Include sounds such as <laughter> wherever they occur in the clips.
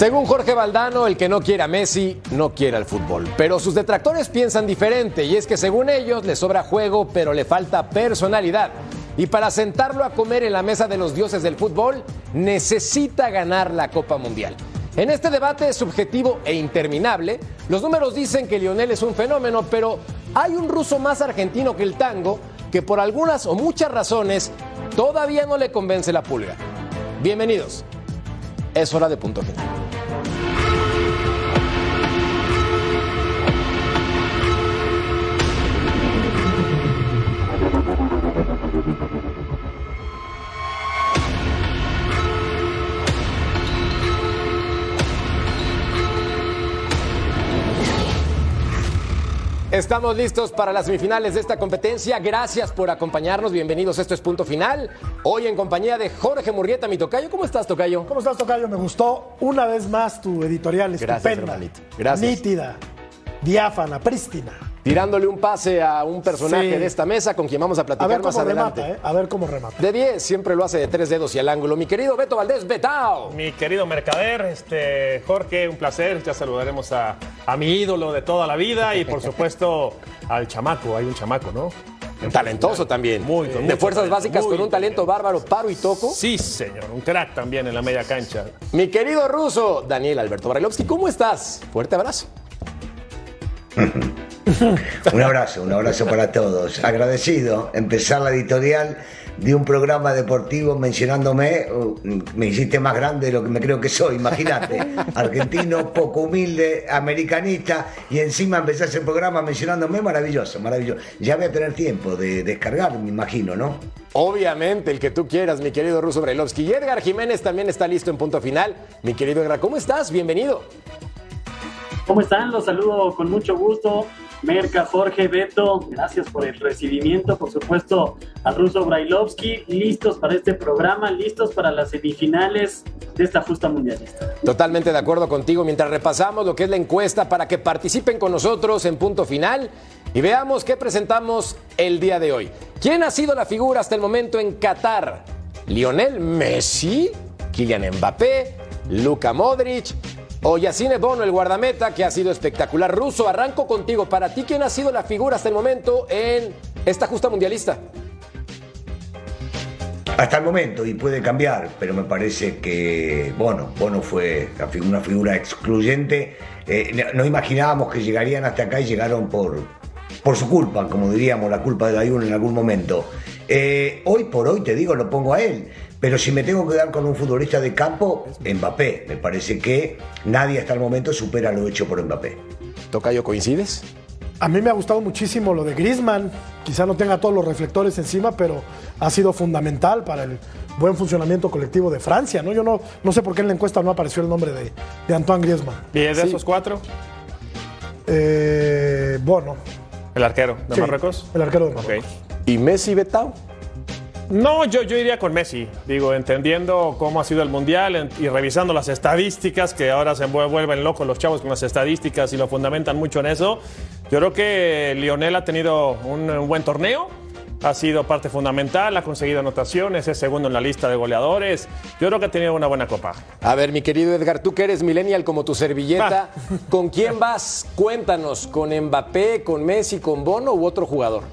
Según Jorge Valdano, el que no quiera a Messi no quiere al fútbol. Pero sus detractores piensan diferente y es que según ellos le sobra juego pero le falta personalidad. Y para sentarlo a comer en la mesa de los dioses del fútbol necesita ganar la Copa Mundial. En este debate subjetivo e interminable, los números dicen que Lionel es un fenómeno, pero hay un ruso más argentino que el tango que por algunas o muchas razones todavía no le convence la pulga. Bienvenidos. Es hora de punto final. Estamos listos para las semifinales de esta competencia. Gracias por acompañarnos. Bienvenidos. Esto es Punto Final. Hoy en compañía de Jorge Murrieta, mi tocayo. ¿Cómo estás, tocayo? ¿Cómo estás, Tocayo? Me gustó una vez más tu editorial Gracias, estupenda. hermanito. Gracias. Nítida, diáfana, prístina. Tirándole un pase a un personaje Sí. de esta mesa con quien vamos a A platicar ver más cómo adelante. remata, ¿eh? A ver cómo remata. De 10, siempre lo hace de tres dedos y al ángulo. Mi querido Beto Valdés, Betao. Mi querido mercader, este, Jorge, un placer. Ya saludaremos a, a mi ídolo de toda la vida y por <laughs> supuesto al chamaco. Hay un chamaco, ¿no? Talentoso también. Muy, con de fuerzas talento, básicas muy con un talento bárbaro, paro y toco. Sí, señor. Un crack también en la media cancha. Mi querido ruso, Daniel Alberto Brailovsky, ¿cómo estás? Fuerte abrazo. <laughs> Un abrazo, un abrazo para todos. Agradecido empezar la editorial de un programa deportivo mencionándome, uh, me hiciste más grande de lo que me creo que soy, imagínate. <laughs> Argentino, poco humilde, americanista, y encima empezás el programa mencionándome, maravilloso, maravilloso. Ya voy a tener tiempo de descargar, me imagino, ¿no? Obviamente, el que tú quieras, mi querido ruso Brailovsky. Y Edgar Jiménez también está listo en punto final. Mi querido Edgar, ¿cómo estás? Bienvenido. ¿Cómo están? Los saludo con mucho gusto. Merca, Jorge, Beto, gracias por el recibimiento. Por supuesto, al ruso Brailovsky, listos para este programa, listos para las semifinales de esta justa mundialista. Totalmente de acuerdo contigo. Mientras repasamos lo que es la encuesta para que participen con nosotros en punto final y veamos qué presentamos el día de hoy. ¿Quién ha sido la figura hasta el momento en Qatar? ¿Lionel Messi? ¿Kylian Mbappé? ¿Luka Modric? ¿O Bono, el guardameta, que ha sido espectacular? Ruso, arranco contigo. Para ti, ¿quién ha sido la figura hasta el momento en esta justa mundialista? Hasta el momento, y puede cambiar, pero me parece que Bono, Bono fue una figura excluyente. Eh, no- imaginábamos que llegarían hasta acá y llegaron por, por su culpa, como diríamos, la culpa de Ayun en algún momento. Eh, hoy por hoy, te digo, lo pongo a él. Pero si me tengo que dar con un futbolista de campo, Mbappé. Me parece que nadie hasta el momento supera lo hecho por Mbappé. Tocayo, ¿coincides? A mí me ha gustado muchísimo lo de Griezmann. Quizá no tenga todos los reflectores encima, pero ha sido fundamental para el buen funcionamiento colectivo de Francia. ¿no? Yo no, no sé por qué en la encuesta no apareció el nombre de, de Antoine Griezmann. ¿Y es de Sí. esos cuatro? Eh, bueno, El arquero de sí, Marruecos. El arquero de Ok. Marruecos. ¿Y Messi, Betao? No, yo, yo iría con Messi. Digo, entendiendo cómo ha sido el Mundial en- y revisando las estadísticas, que ahora se vuel- vuelven locos los chavos con las estadísticas y lo fundamentan mucho en eso. Yo creo que Lionel ha tenido un, un buen torneo. Ha sido parte fundamental, ha conseguido anotaciones, es segundo en la lista de goleadores. Yo creo que ha tenido una buena copa. A ver, mi querido Edgar, tú que eres millennial como tu servilleta, ¿con quién vas? Cuéntanos, ¿con Mbappé, con Messi, con Bono u otro jugador?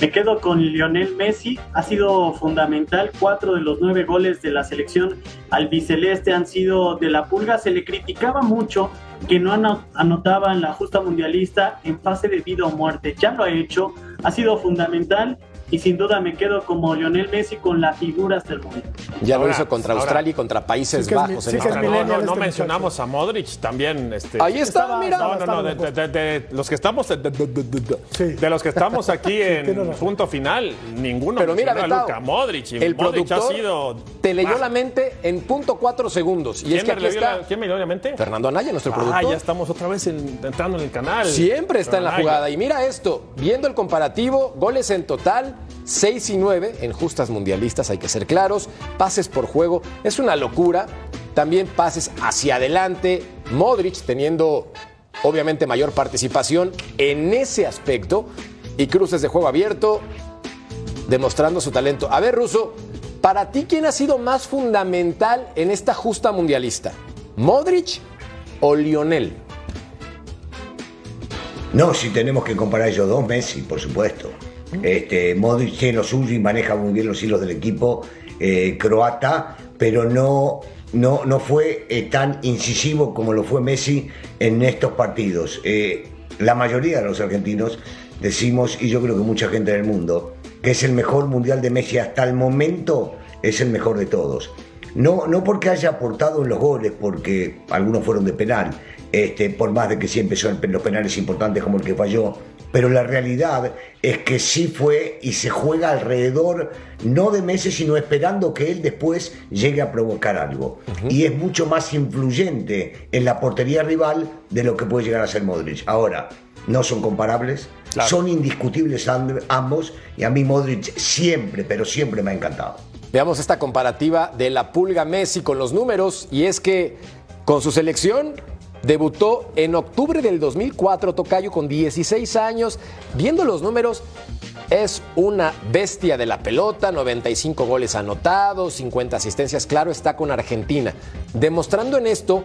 Me quedo con Lionel Messi, ha sido fundamental. Cuatro de los nueve goles de la selección albiceleste han sido de la pulga. Se le criticaba mucho que no ano- anotaba en la justa mundialista en fase de vida o muerte. Ya lo ha hecho, ha sido fundamental y sin duda me quedo como Lionel Messi con la figura hasta el momento. Ya lo hizo contra ahora. Australia y contra Países Sí es Bajos. en sí que esta es No, no, no este mencionamos a Modric también. Este, Ahí está, Estaba- mira. No, no, no, de, Estaba de- de- de los que estamos de, de- de- de- de- Sí. de los que estamos <laughs> aquí en punto final, ninguno Pero mira, mencionó a Betao, Luka Modric y el Modric ha productor sido te leyó Ah, la mente en punto cuatro segundos. Y es ¿Quién que me aquí leyó está la- ¿Quién me leyó la mente? Fernando Anaya, nuestro Ah, productor. ya estamos otra vez en- entrando en el canal. Siempre está en la jugada. Y mira esto, viendo el comparativo, goles en total, 6 y 9 en justas mundialistas, hay que ser claros, pases por juego, es una locura. También pases hacia adelante, Modric teniendo obviamente mayor participación en ese aspecto y cruces de juego abierto, demostrando su talento. A ver, Russo, para ti, ¿quién ha sido más fundamental en esta justa mundialista? ¿Modric o Lionel? No, si tenemos que comparar ellos dos, Messi, por supuesto. Este, Modric tiene lo suyo y maneja muy bien los hilos del equipo eh, croata, pero no, no, no fue eh, tan incisivo como lo fue Messi en estos partidos. Eh, la mayoría de los argentinos decimos, y yo creo que mucha gente del mundo, que es el mejor mundial de Messi hasta el momento, es el mejor de todos. No, no porque haya aportado en los goles, porque algunos fueron de penal, este, por más de que sí empezó en los penales importantes como el que falló, pero la realidad es que sí fue y se juega alrededor, no de Messi, sino esperando que él después llegue a provocar algo. Y es mucho más influyente en la portería rival de lo que puede llegar a ser Modric. Ahora, no son comparables, Claro. son indiscutibles ambos, y a mí Modric siempre, pero siempre me ha encantado. Veamos esta comparativa de la pulga Messi con los números y es que con su selección debutó en octubre del 2004 Tocayo con 16 años. Viendo los números es una bestia de la pelota, 95 goles anotados, 50 asistencias, claro, está con Argentina, demostrando en esto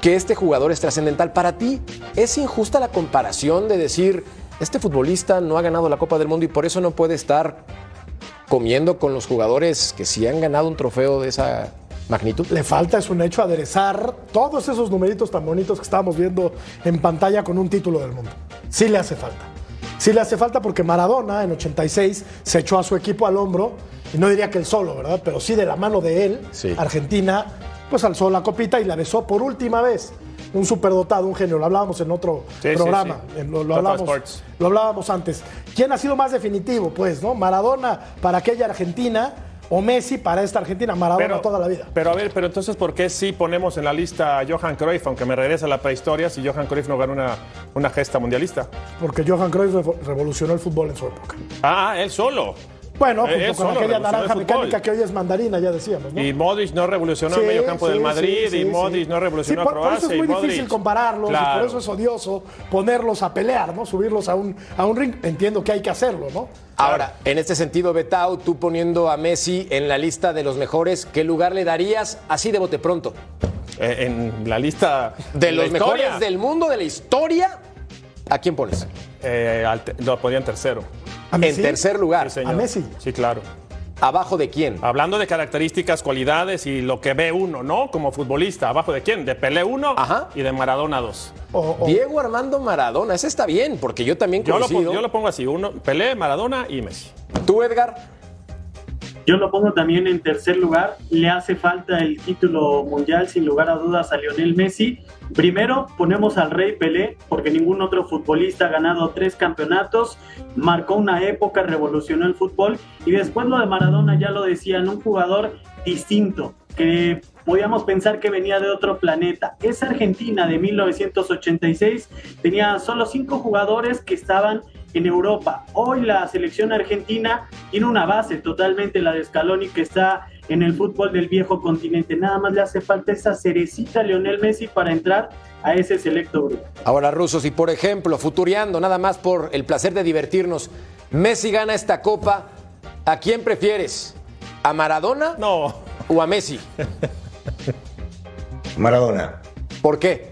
que este jugador es trascendental. Para ti, ¿es injusta la comparación de decir, este futbolista no ha ganado la Copa del Mundo y por eso no puede estar comiendo con los jugadores que sí han ganado un trofeo de esa magnitud? Le falta, es un hecho, aderezar todos esos numeritos tan bonitos que estábamos viendo en pantalla con un título del mundo. Sí le hace falta. Sí le hace falta porque Maradona en 86 se echó a su equipo al hombro, y no diría que él solo, ¿verdad? Pero sí de la mano de él, Sí. Argentina, pues alzó la copita y la besó por última vez. Un superdotado, un genio. Lo hablábamos en otro Sí, programa. sí. en- Lo, hablábamos, lo hablábamos antes. ¿Quién ha sido más definitivo? Pues, ¿no? Maradona para aquella Argentina o Messi para esta Argentina. Maradona toda la vida. Pero a ver, pero entonces, ¿por qué sí ponemos en la lista a Johan Cruyff, aunque me regresa a la prehistoria, si Johan Cruyff no ganó una, una gesta mundialista? Porque Johan Cruyff revo- revolucionó el fútbol en su época. Ah, él solo. Bueno, Eh, junto él con aquella naranja mecánica que hoy es mandarina, ya decíamos, ¿no? Y Modric no revolucionó Sí, el medio campo del Madrid, sí, y Modric sí. no revolucionó Sí, por, a por Croacia. eso es muy Modric- difícil compararlos, y por eso es odioso ponerlos a pelear, ¿no? Subirlos a un, a un ring. Entiendo que hay que hacerlo, ¿no? Ahora, en este sentido, Betao, tú poniendo a Messi en la lista de los mejores, ¿qué lugar le darías así de bote pronto? Eh, en la lista De la los mejores del mundo, de la historia, ¿a quién pones? Eh, lo ponían tercero. ¿A En Messi? tercer lugar, Sí, señor. ¿A Messi? Sí, claro. ¿abajo de quién? Hablando de características, cualidades y lo que ve uno, ¿no? Como futbolista, ¿abajo de quién? De Pelé 1 Ajá. y de Maradona 2. O- o- Diego Armando Maradona, ese está bien, porque yo también Yo lo, coincido. pongo, yo lo pongo así, uno, Pelé, Maradona y Messi. ¿Tú, Edgar? Yo lo pongo también en tercer lugar. Le hace falta el título mundial, sin lugar a dudas, a Lionel Messi. Primero ponemos al Rey Pelé, porque ningún otro futbolista ha ganado tres campeonatos, marcó una época, revolucionó el fútbol. Y después lo de Maradona, ya lo decían, un jugador distinto, que podíamos pensar que venía de otro planeta. Esa Argentina de 1986 tenía solo cinco jugadores que estaban en Europa. Hoy la selección argentina tiene una base totalmente la de Scaloni que está en el fútbol del viejo continente. Nada más le hace falta esa cerecita a Lionel Messi para entrar a ese selecto grupo. Ahora, Rusos, y por ejemplo, futuriando, nada más por el placer de divertirnos, Messi gana esta copa, ¿a quién prefieres? ¿A Maradona No, o a Messi? Maradona. ¿Por qué?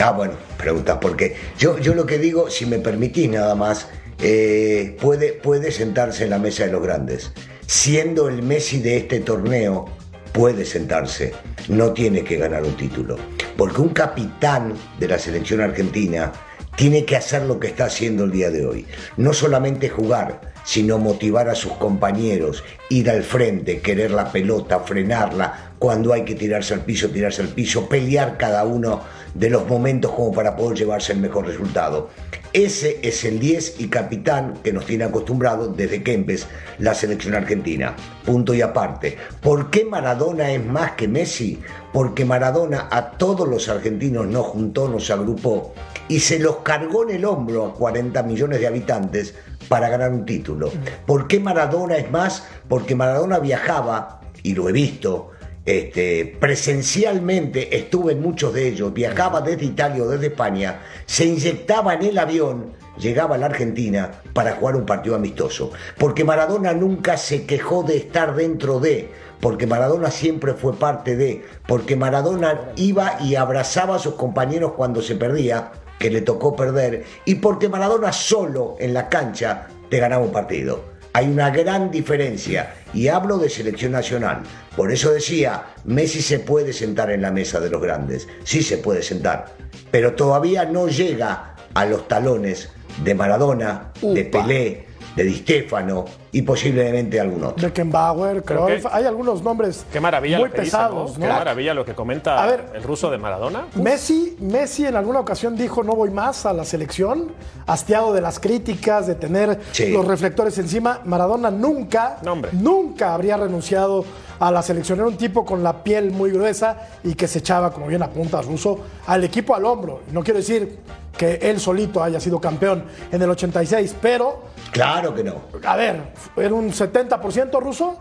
Ah, bueno, preguntas por qué. Yo, yo lo que digo, si me permitís nada más, eh, puede, puede sentarse en la mesa de los grandes. Siendo el Messi de este torneo, puede sentarse. No tiene que ganar un título. Porque un capitán de la selección argentina tiene que hacer lo que está haciendo el día de hoy. No solamente jugar, sino motivar a sus compañeros, ir al frente, querer la pelota, frenarla, cuando hay que tirarse al piso, tirarse al piso, pelear cada uno de los momentos como para poder llevarse el mejor resultado. Ese es el 10 y capitán que nos tiene acostumbrado desde Kempes la selección argentina. Punto y aparte. ¿Por qué Maradona es más que Messi? Porque Maradona a todos los argentinos nos juntó, nos agrupó y se los cargó en el hombro a 40 millones de habitantes para ganar un título. ¿Por qué Maradona es más? Porque Maradona viajaba, y lo he visto, este, presencialmente estuve en muchos de ellos, viajaba desde Italia o desde España, se inyectaba en el avión, llegaba a la Argentina para jugar un partido amistoso. Porque Maradona nunca se quejó de estar dentro de, porque Maradona siempre fue parte de, porque Maradona iba y abrazaba a sus compañeros cuando se perdía, que le tocó perder, y porque Maradona solo en la cancha te ganaba un partido. Hay una gran diferencia y hablo de selección nacional. Por eso decía, Messi se puede sentar en la mesa de los grandes, sí se puede sentar, pero todavía no llega a los talones de Maradona, de Pelé, de Di Stefano y posiblemente algún otro. Beckenbauer, Cruyff, hay algunos nombres Qué maravilla muy dice, pesados, ¿no? ¿no? Qué maravilla lo que comenta A ver. el ruso de Maradona. Messi, Messi en alguna ocasión dijo no voy más a la selección, hastiado de las críticas, de tener Sí. los reflectores encima. Maradona nunca, No, nunca habría renunciado a la selección. Era un tipo con la piel muy gruesa y que se echaba, como bien apunta Russo, al equipo al hombro. No quiero decir que él solito haya sido campeón en el 86, pero, Claro que no. a ver, era un 70% ruso,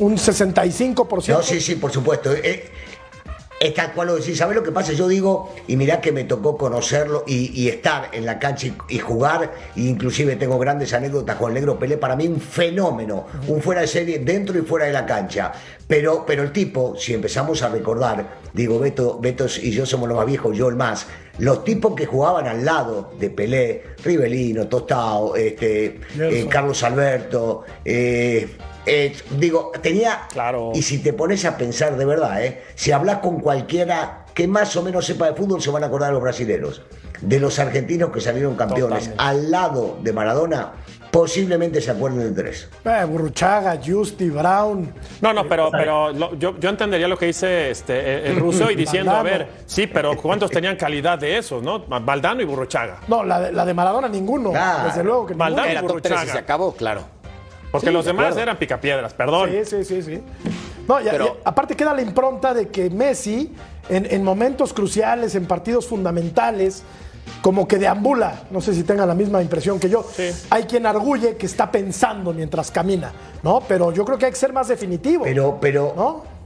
un 65%. No, sí, sí, por supuesto. Eh, es tal cual lo decís. ¿Sabes lo que pasa? Yo digo, y mirá que me tocó conocerlo y, y estar en la cancha y, y jugar, e inclusive tengo grandes anécdotas con el negro Pelé, para mí un fenómeno, un fuera de serie dentro y fuera de la cancha. Pero, pero el tipo, si empezamos a recordar, digo, Beto, Beto y yo somos los más viejos, yo el más, los tipos que jugaban al lado de Pelé, Rivelino, Tostao, este, eh, Carlos Alberto, eh, eh, digo, tenía. Claro. Y si te pones a pensar de verdad, ¿eh? si hablas con cualquiera que más o menos sepa de fútbol, se van a acordar de los brasileros. De los argentinos que salieron campeones Totalmente. al lado de Maradona, posiblemente se acuerden de tres. Eh, Burruchaga, Justi, Brown. No, no, pero, pero lo- yo, yo entendería lo que dice este, el- el ruso y diciendo, a ver, sí, pero ¿cuántos tenían calidad de esos, no? Valdano y Burruchaga. No, la de, la de Maradona ninguno. Claro. Desde luego que ninguno. Valdano y Era top 3 y Burruchaga. se acabó, claro. Porque Sí, los de demás acuerdo. eran picapiedras, perdón. Sí, sí, sí, sí. No, y- Pero- y aparte queda la impronta de que Messi, en, en momentos cruciales, en partidos fundamentales, como que deambula. No sé si tengan la misma impresión que yo. Sí. Hay quien arguye que está pensando mientras camina, ¿no? Pero yo creo que hay que ser más definitivo. Pero, pero ¿No?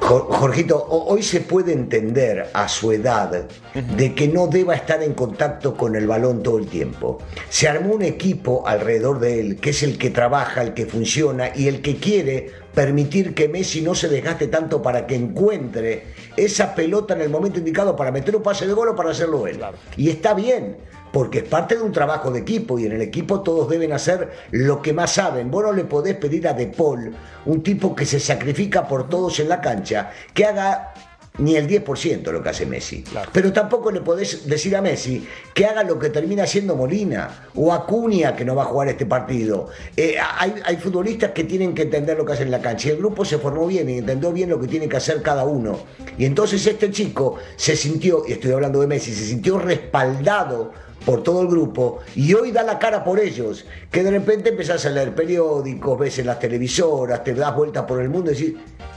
Jor- Jorgito, ho- hoy se puede entender a su edad de que no deba estar en contacto con el balón todo el tiempo. Se armó un equipo alrededor de él, que es el que trabaja, el que funciona y el que quiere permitir que Messi no se desgaste tanto para que encuentre esa pelota en el momento indicado para meter un pase de gol o para hacerlo él. Y está bien, porque es parte de un trabajo de equipo y en el equipo todos deben hacer lo que más saben. Vos no le podés pedir a De Paul, un tipo que se sacrifica por todos en la cancha, que haga ni el 10% de lo que hace Messi. Pero tampoco le podés decir a Messi que haga lo que termina haciendo Molina o Acuña, que no va a jugar este partido. Eh, hay, hay futbolistas que tienen que entender lo que hacen en la cancha. Y el grupo se formó bien y entendió bien lo que tiene que hacer cada uno. Y entonces este chico se sintió, y estoy hablando de Messi, se sintió respaldado por todo el grupo y hoy da la cara por ellos, que de repente empezás a leer periódicos, ves en las televisoras, te das vueltas por el mundo y decís,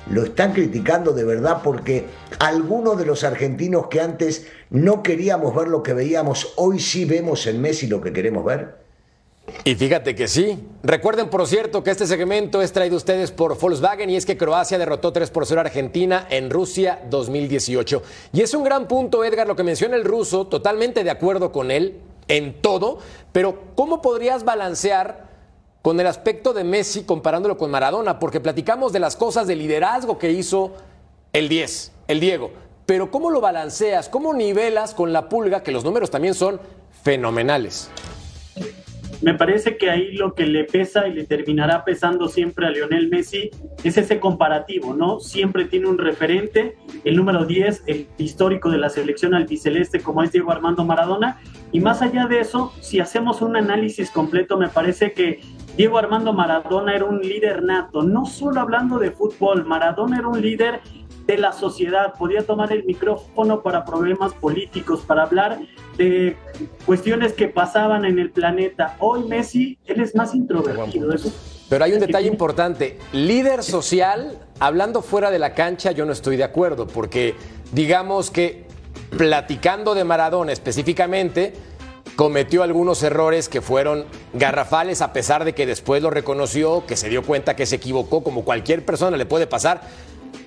lo están criticando de verdad porque algunos de los argentinos que antes no queríamos ver lo que veíamos, hoy sí vemos en Messi lo que queremos ver. Y fíjate que sí. Recuerden, por cierto, que este segmento es traído a ustedes por Volkswagen y es que Croacia derrotó 3 por 0 a Argentina en Rusia 2018. Y es un gran punto, Edgar, lo que menciona el ruso, totalmente de acuerdo con él en todo, pero ¿cómo podrías balancear con el aspecto de Messi comparándolo con Maradona? Porque platicamos de las cosas de liderazgo que hizo el 10, el Diego. Pero ¿cómo lo balanceas? ¿Cómo nivelas con la pulga, que los números también son fenomenales? Me parece que ahí lo que le pesa y le terminará pesando siempre a Lionel Messi es ese comparativo, ¿no? Siempre tiene un referente, el número 10, el histórico de la selección albiceleste como es Diego Armando Maradona. Y más allá de eso, si hacemos un análisis completo, me parece que Diego Armando Maradona era un líder nato, no solo hablando de fútbol, Maradona era un líder de la sociedad, podía tomar el micrófono para problemas políticos, para hablar de cuestiones que pasaban en el planeta. Hoy Messi, él es más introvertido. Eso pero hay un detalle importante. Líder social, hablando fuera de la cancha, yo no estoy de acuerdo, porque digamos que platicando de Maradona específicamente, cometió algunos errores que fueron garrafales, a pesar de que después lo reconoció, que se dio cuenta que se equivocó, como cualquier persona le puede pasar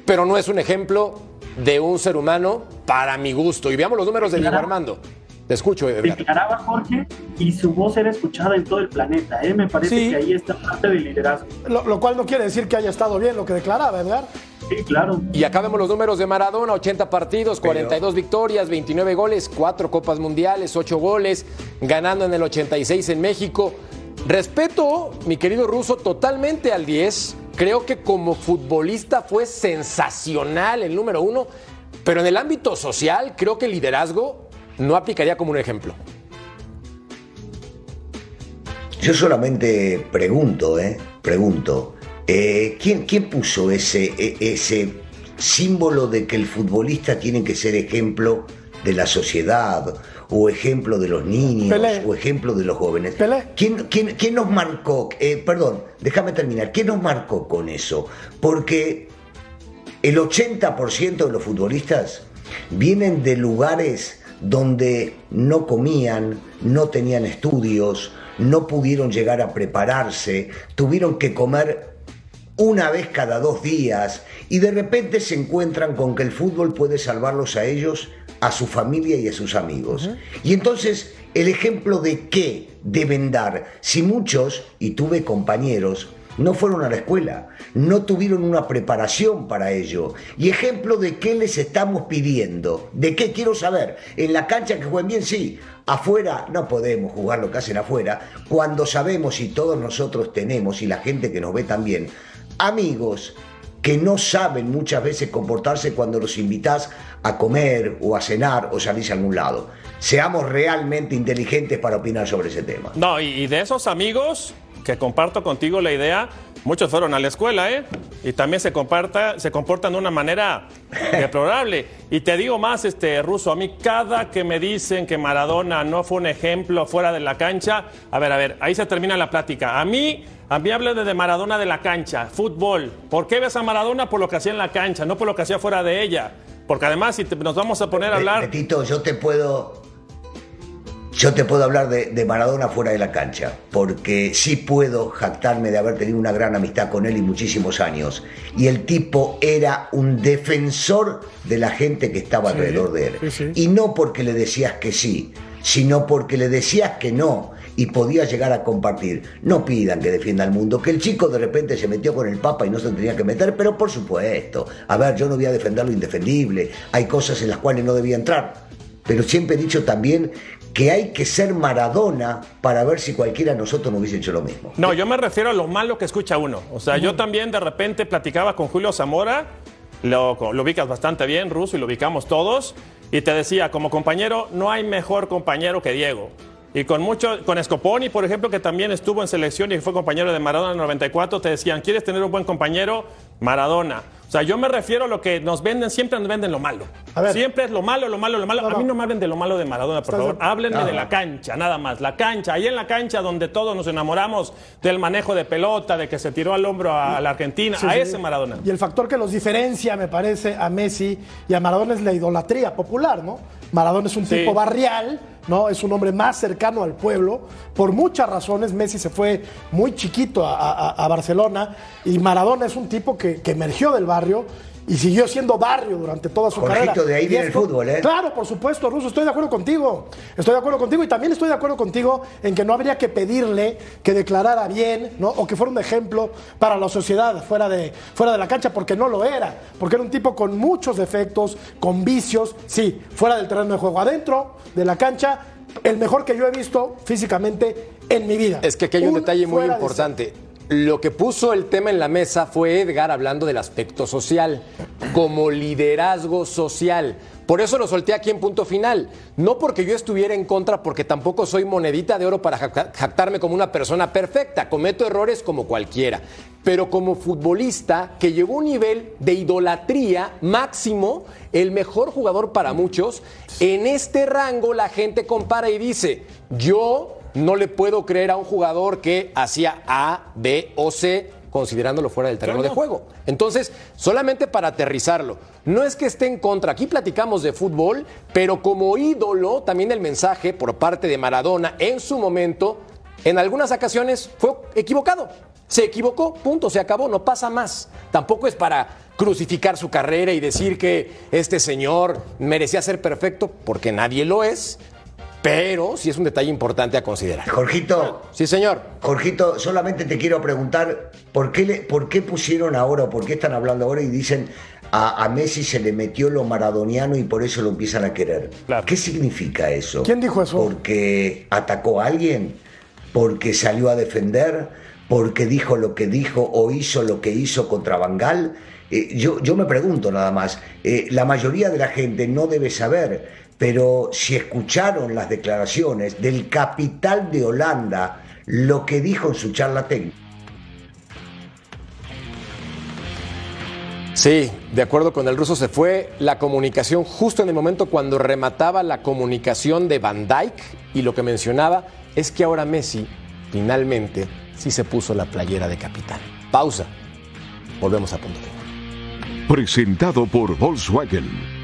pero no es un ejemplo de un ser humano para mi gusto. Y veamos los números de Diego Armando. Te escucho, Edgar. Declaraba Jorge y su voz era escuchada en todo el planeta. ¿eh? Me parece que ahí está parte del liderazgo. Lo, cual no quiere decir que haya estado bien lo que declaraba, Edgar. Sí, claro. Y acá vemos los números de Maradona, 80 partidos, 42 victorias, 29 goles, 4 Copas Mundiales, 8 goles, ganando en el 86 en México. Respeto, mi querido Ruso, totalmente al 10, Creo que como futbolista fue sensacional el número uno, pero en el ámbito social creo que el liderazgo no aplicaría como un ejemplo. Yo solamente pregunto, ¿eh? Pregunto, eh, ¿quién, ¿quién, puso ese, e, ese símbolo de que el futbolista tiene que ser ejemplo de la sociedad o ejemplo de los niños o ejemplo de los jóvenes. ¿Quién, quién, nos marcó? Eh, perdón, déjame terminar. ¿Quién nos marcó con eso? Porque el 80% de los futbolistas vienen de lugares donde no comían, no tenían estudios, no pudieron llegar a prepararse, tuvieron que comer una vez cada dos días y de repente se encuentran con que el fútbol puede salvarlos a ellos a su familia y a sus amigos. Y entonces, el ejemplo de qué deben dar, si muchos, y tuve compañeros, no fueron a la escuela, no tuvieron una preparación para ello. Y ejemplo de qué les estamos pidiendo, de qué quiero saber. En la cancha que jueguen bien, sí. Afuera no podemos jugar lo que hacen afuera, cuando sabemos y todos nosotros tenemos, y la gente que nos ve también, amigos que no saben muchas veces comportarse cuando los invitas a comer o a cenar o salís a algún lado. Seamos realmente inteligentes para opinar sobre ese tema. No, y de esos amigos que comparto contigo la idea, muchos fueron a la escuela, ¿eh? Y también se, comparta, se comportan de una manera <laughs> deplorable. Y te digo más, este, Ruso, a mí cada que me dicen que Maradona no fue un ejemplo fuera de la cancha, a ver, a ver, ahí se termina la plática. A mí a mí habla de Maradona de la cancha, fútbol. ¿Por qué ves a Maradona? Por lo que hacía en la cancha, no por lo que hacía fuera de ella. Porque además, si nos vamos a poner a hablar. Petito, yo te puedo. Yo te puedo hablar de, de, Maradona fuera de la cancha, porque sí puedo jactarme de haber tenido una gran amistad con él y muchísimos años. Y el tipo era un defensor de la gente que estaba alrededor de él. Y no porque le decías que sí, sino porque le decías que no y podía llegar a compartir. No pidan que defienda al mundo, que el chico de repente se metió con el Papa y no se tenía que meter, pero por supuesto, a ver, yo no voy a defender lo indefendible, hay cosas en las cuales no debía entrar, pero siempre he dicho también que hay que ser Maradona para ver si cualquiera de nosotros no hubiese hecho lo mismo. No, yo me refiero a lo malo que escucha uno. O sea, yo también de repente platicaba con Julio Zamora, lo, lo ubicas bastante bien, Ruso, y lo ubicamos todos, y te decía, como compañero, no hay mejor compañero que Diego. Y con mucho, con Scoponi, por ejemplo, que también estuvo en selección y fue compañero de Maradona en el 94, te decían, ¿quieres tener un buen compañero? Maradona. O sea, yo me refiero a lo que nos venden, siempre nos venden lo malo. Siempre es lo malo, lo malo, lo malo. A mí no me hablen de lo malo de Maradona, por favor. Háblenme de la cancha, nada más. La cancha, ahí en la cancha donde todos nos enamoramos del manejo de pelota, de que se tiró al hombro a, la Argentina, a ese Maradona. Y el factor que los diferencia, me parece, a Messi y a Maradona es la idolatría popular, ¿no? Maradona es un tipo barrial, ¿no? Es un hombre más cercano al pueblo. Por muchas razones, Messi se fue muy chiquito a Barcelona y Maradona es un tipo que que, emergió del barrio y siguió siendo barrio durante toda su carrera. de ahí viene el fútbol, ¿eh? Claro, por supuesto, Ruso, estoy de acuerdo contigo. Estoy de acuerdo contigo y también estoy de acuerdo contigo en que no habría que pedirle que declarara bien, ¿no? O que fuera un ejemplo para la sociedad fuera de, fuera de la cancha, porque no lo era. Porque era un tipo con muchos defectos, con vicios, sí, fuera del terreno de juego. Adentro de la cancha el mejor que yo he visto físicamente en mi vida. Es que aquí hay un, detalle muy de importante. Lo que puso el tema en la mesa fue Edgar hablando del aspecto social, como liderazgo social. Por eso lo solté aquí en punto final. No porque yo estuviera en contra, porque tampoco soy monedita de oro para jacta- jactarme como una persona perfecta. Cometo errores como cualquiera. Pero como futbolista que llegó a un nivel de idolatría máximo, el mejor jugador para muchos, en este rango la gente compara y dice, yo no le puedo creer a un jugador que hacía A, B o C considerándolo fuera del terreno de juego. Entonces, solamente para aterrizarlo, no es que esté en contra, aquí platicamos de fútbol, pero como ídolo, también el mensaje por parte de Maradona en su momento, en algunas ocasiones fue equivocado. Se equivocó, punto, se acabó, no pasa más. Tampoco es para crucificar su carrera y decir que este señor merecía ser perfecto, porque nadie lo es, pero sí es un detalle importante a considerar. Jorgito, Sí, señor. Jorgito, solamente te quiero preguntar, ¿por qué, le- por qué pusieron ahora o por qué están hablando ahora y dicen a, a Messi se le metió lo maradoniano y por eso lo empiezan a querer? Claro. ¿Qué significa eso? ¿Quién dijo eso? ¿Porque atacó a alguien? ¿Porque salió a defender? ¿Porque dijo lo que dijo o hizo lo que hizo contra Bangal? yo, yo me pregunto nada más, eh, la mayoría de la gente no debe saber, pero si escucharon las declaraciones del capital de Holanda, lo que dijo en su charla técnica, Sí, de acuerdo con el ruso se fue la comunicación justo en el momento cuando remataba la comunicación de Van Dyke y lo que mencionaba es que ahora Messi finalmente sí se puso la playera de capitán. Pausa. Volvemos a punto. Presentado por Volkswagen.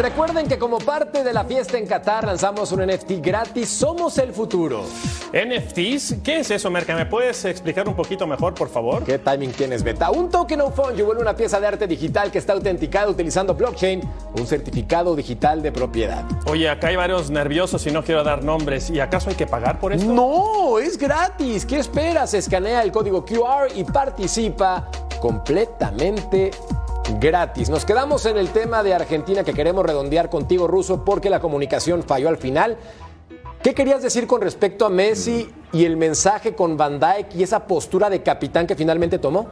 Recuerden que como parte de la fiesta en Qatar lanzamos un NFT gratis. Somos el futuro. NFTs, ¿qué es eso, Merca? ¿Me puedes explicar un poquito mejor, por favor? ¿Qué timing tienes, Beta? Un token of fungible, una pieza de arte digital que está autenticada utilizando blockchain, un certificado digital de propiedad. Oye, acá hay varios nerviosos y no quiero dar nombres. ¿Y acaso hay que pagar por esto? No, es gratis. ¿Qué esperas? Escanea el código QR y participa completamente gratis. Nos quedamos en el tema de Argentina que queremos redondear contigo, Ruso, porque la comunicación falló al final. ¿Qué querías decir con respecto a Messi y el mensaje con Van Dijk y esa postura de capitán que finalmente tomó?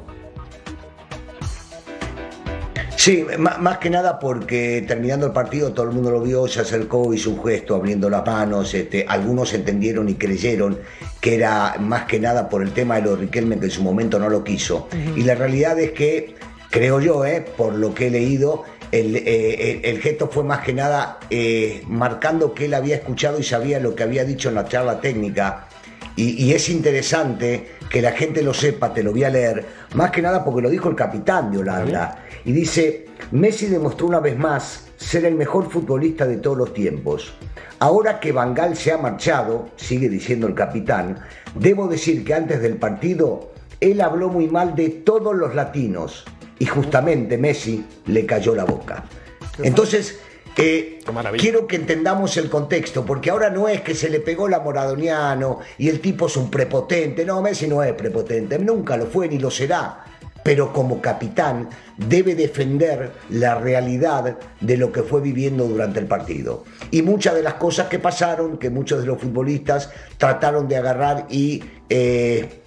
Sí, má- más que nada porque terminando el partido todo el mundo lo vio, se acercó, hizo un gesto abriendo las manos, este, algunos entendieron y creyeron que era más que nada por el tema de lo de Riquelme que en su momento no lo quiso. Y la realidad es que, creo yo, eh, por lo que he leído, el, eh, el- el gesto fue más que nada eh, marcando que él había escuchado y sabía lo que había dicho en la charla técnica y, y es interesante que la gente lo sepa, te lo voy a leer, más que nada porque lo dijo el capitán de Holanda. Y dice, Messi demostró una vez más ser el mejor futbolista de todos los tiempos. Ahora que Bangal se ha marchado, sigue diciendo el capitán, debo decir que antes del partido él habló muy mal de todos los latinos y justamente Messi le cayó la boca. Entonces, eh, quiero que entendamos el contexto, porque ahora no es que se le pegó la Moradoniano y el tipo es un prepotente. No, Messi no es prepotente, nunca lo fue ni lo será. Pero como capitán debe defender la realidad de lo que fue viviendo durante el partido. Y muchas de las cosas que pasaron, que muchos de los futbolistas trataron de agarrar y eh,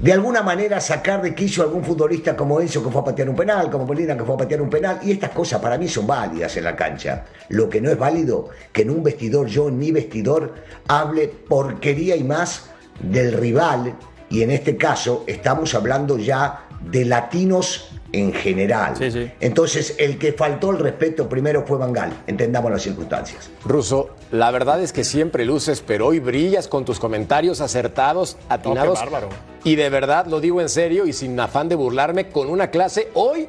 de alguna manera sacar de quicio a algún futbolista como Enzo que fue a patear un penal, como Molina que fue a patear un penal, y estas cosas para mí son válidas en la cancha. Lo que no es válido, que en un vestidor, yo en mi vestidor, hable porquería y más del rival, y en este caso estamos hablando ya de latinos en general. Sí, sí. Entonces, el que faltó el respeto primero fue Bangal, entendamos las circunstancias. Ruso, la verdad es que siempre luces, pero hoy brillas con tus comentarios acertados, atinados. bárbaro. Y de verdad lo digo en serio y sin afán de burlarme, con una clase hoy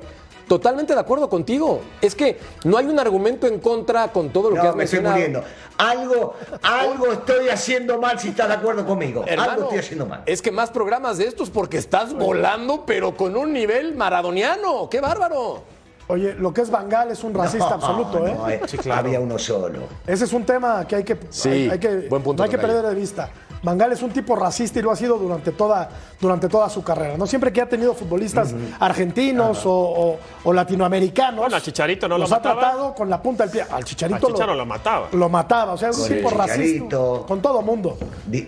totalmente de acuerdo contigo. Es que no hay un argumento en contra con todo lo que has me estoy muriendo. Algo, algo estoy haciendo mal si estás de acuerdo conmigo. Hermano, algo estoy haciendo mal. Es que más programas de estos porque estás volando, pero con un nivel maradoniano. ¡Qué bárbaro! Oye, lo que es Bangal es un racista No, absoluto, ¿eh? no, eh, Había uno solo. Ese es un tema que hay que, Sí, hay, hay que, buen punto, no hay que perder de vista. Bangal es un tipo racista y lo ha sido durante toda, durante toda su carrera. No siempre que ha tenido futbolistas argentinos o, o- o latinoamericanos. Bueno, a Chicharito no lo los ha mataba. tratado con la punta del pie. Al Chicharito A Chicharo lo mataba. Lo mataba. O sea, es un tipo racista. Con todo mundo. Di,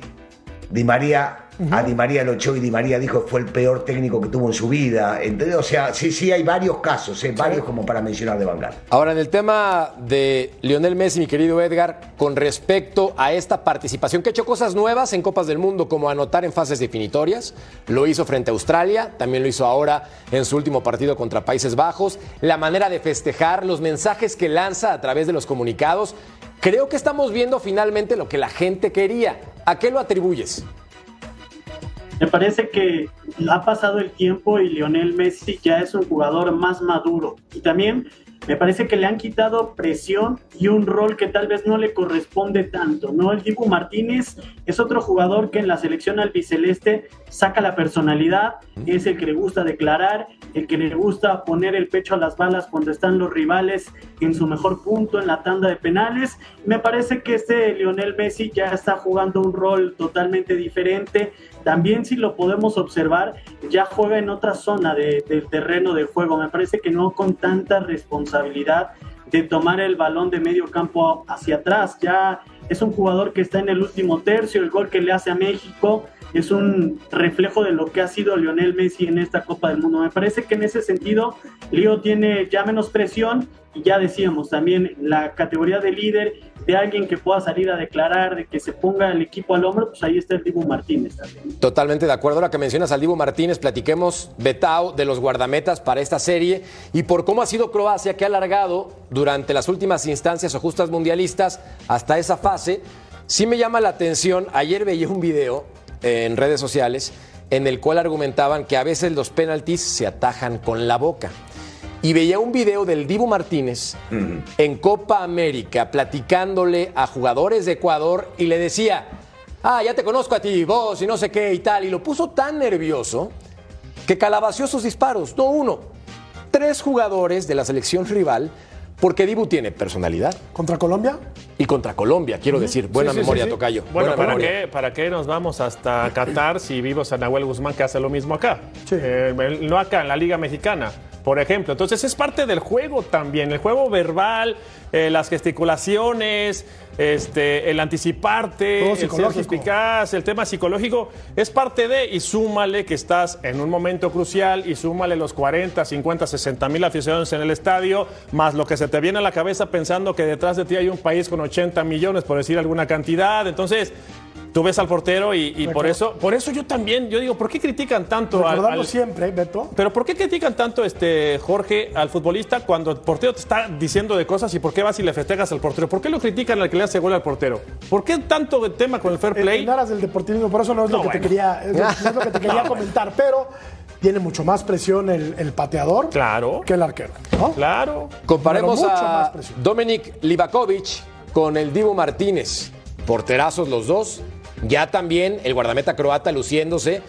Di María, a Di María lo echó y Di María dijo que fue el peor técnico que tuvo en su vida. Entonces, o sea, sí, sí, hay varios casos, ¿eh? varios como para mencionar de Bangal. Ahora, en el tema de Lionel Messi, mi querido Edgar, con respecto a esta participación, que ha hecho cosas nuevas en Copas del Mundo, como anotar en fases definitorias, lo hizo frente a Australia, también lo hizo ahora en su último partido contra Países Bajos, la manera de festejar, los mensajes que lanza a través de los comunicados, creo que estamos viendo finalmente lo que la gente quería. ¿A qué lo atribuyes? Me parece que ha pasado el tiempo y Lionel Messi ya es un jugador más maduro. Y también me parece que le han quitado presión y un rol que tal vez no le corresponde tanto, ¿no? El Dibu Martínez es otro jugador que en la selección albiceleste saca la personalidad, es el que le gusta declarar, el que le gusta poner el pecho a las balas cuando están los rivales en su mejor punto en la tanda de penales. Me parece que este Lionel Messi ya está jugando un rol totalmente diferente. También si lo podemos observar, ya juega en otra zona de- del terreno de juego. Me parece que no con tanta responsabilidad de tomar el balón de medio campo hacia atrás. Ya es un jugador que está en el último tercio. El gol que le hace a México es un reflejo de lo que ha sido Lionel Messi en esta Copa del Mundo. Me parece que en ese sentido, Lío tiene ya menos presión y ya decíamos también la categoría de líder, de alguien que pueda salir a declarar, de que se ponga el equipo al hombro, pues ahí está el Dibu Martínez también. Totalmente de acuerdo. Ahora que mencionas al Dibu Martínez, platiquemos, Betao, de los guardametas para esta serie y por cómo ha sido Croacia que ha alargado durante las últimas instancias o justas mundialistas hasta esa fase. Sí me llama la atención, ayer veía un video en redes sociales en el cual argumentaban que a veces los penaltis se atajan con la boca. Y veía un video del Dibu Martínez en Copa América platicándole a jugadores de Ecuador y le decía, ah, ya te conozco a ti, vos y no sé qué y tal. Y lo puso tan nervioso que calabació sus disparos. No uno, tres jugadores de la selección rival, porque Dibu tiene personalidad. ¿Contra Colombia? Y contra Colombia, quiero decir, buena Sí, sí, memoria, sí, sí. Tocayo. Bueno, buena ¿para memoria. qué, ¿para qué nos vamos hasta Qatar si vivos a Nahuel Guzmán que hace lo mismo acá? Sí. Eh, no acá, en la Liga Mexicana, por ejemplo. Entonces es parte del juego también, el juego verbal, eh, las gesticulaciones, este, el anticiparte, el ser suspicaz, el tema psicológico, es parte de, y súmale que estás en un momento crucial, y súmale los 40, 50, 60 mil aficionados en el estadio, más lo que se te viene a la cabeza pensando que detrás de ti hay un país con 80 millones, por decir alguna cantidad. Entonces, tú ves al portero y, y por eso, por eso yo también, yo digo, ¿por qué critican tanto al, al- siempre, ¿eh, Beto. pero ¿por qué critican tanto este Jorge al futbolista cuando el portero te está diciendo de cosas y por qué vas y le festejas al portero? ¿Por qué lo critican al que le hace gol al portero? ¿Por qué tanto tema con el fair play? en aras del deportivismo, por eso no es lo No, que te bueno. quería, es lo, es lo que te <laughs> quería comentar, pero tiene mucho más presión el, el pateador Claro. que el arquero. ¿no? Claro. Comparemos Pero mucho más a presión. Dominik Livakovic con el Dibu Martínez. Porterazos los dos. Ya también el guardameta croata luciéndose,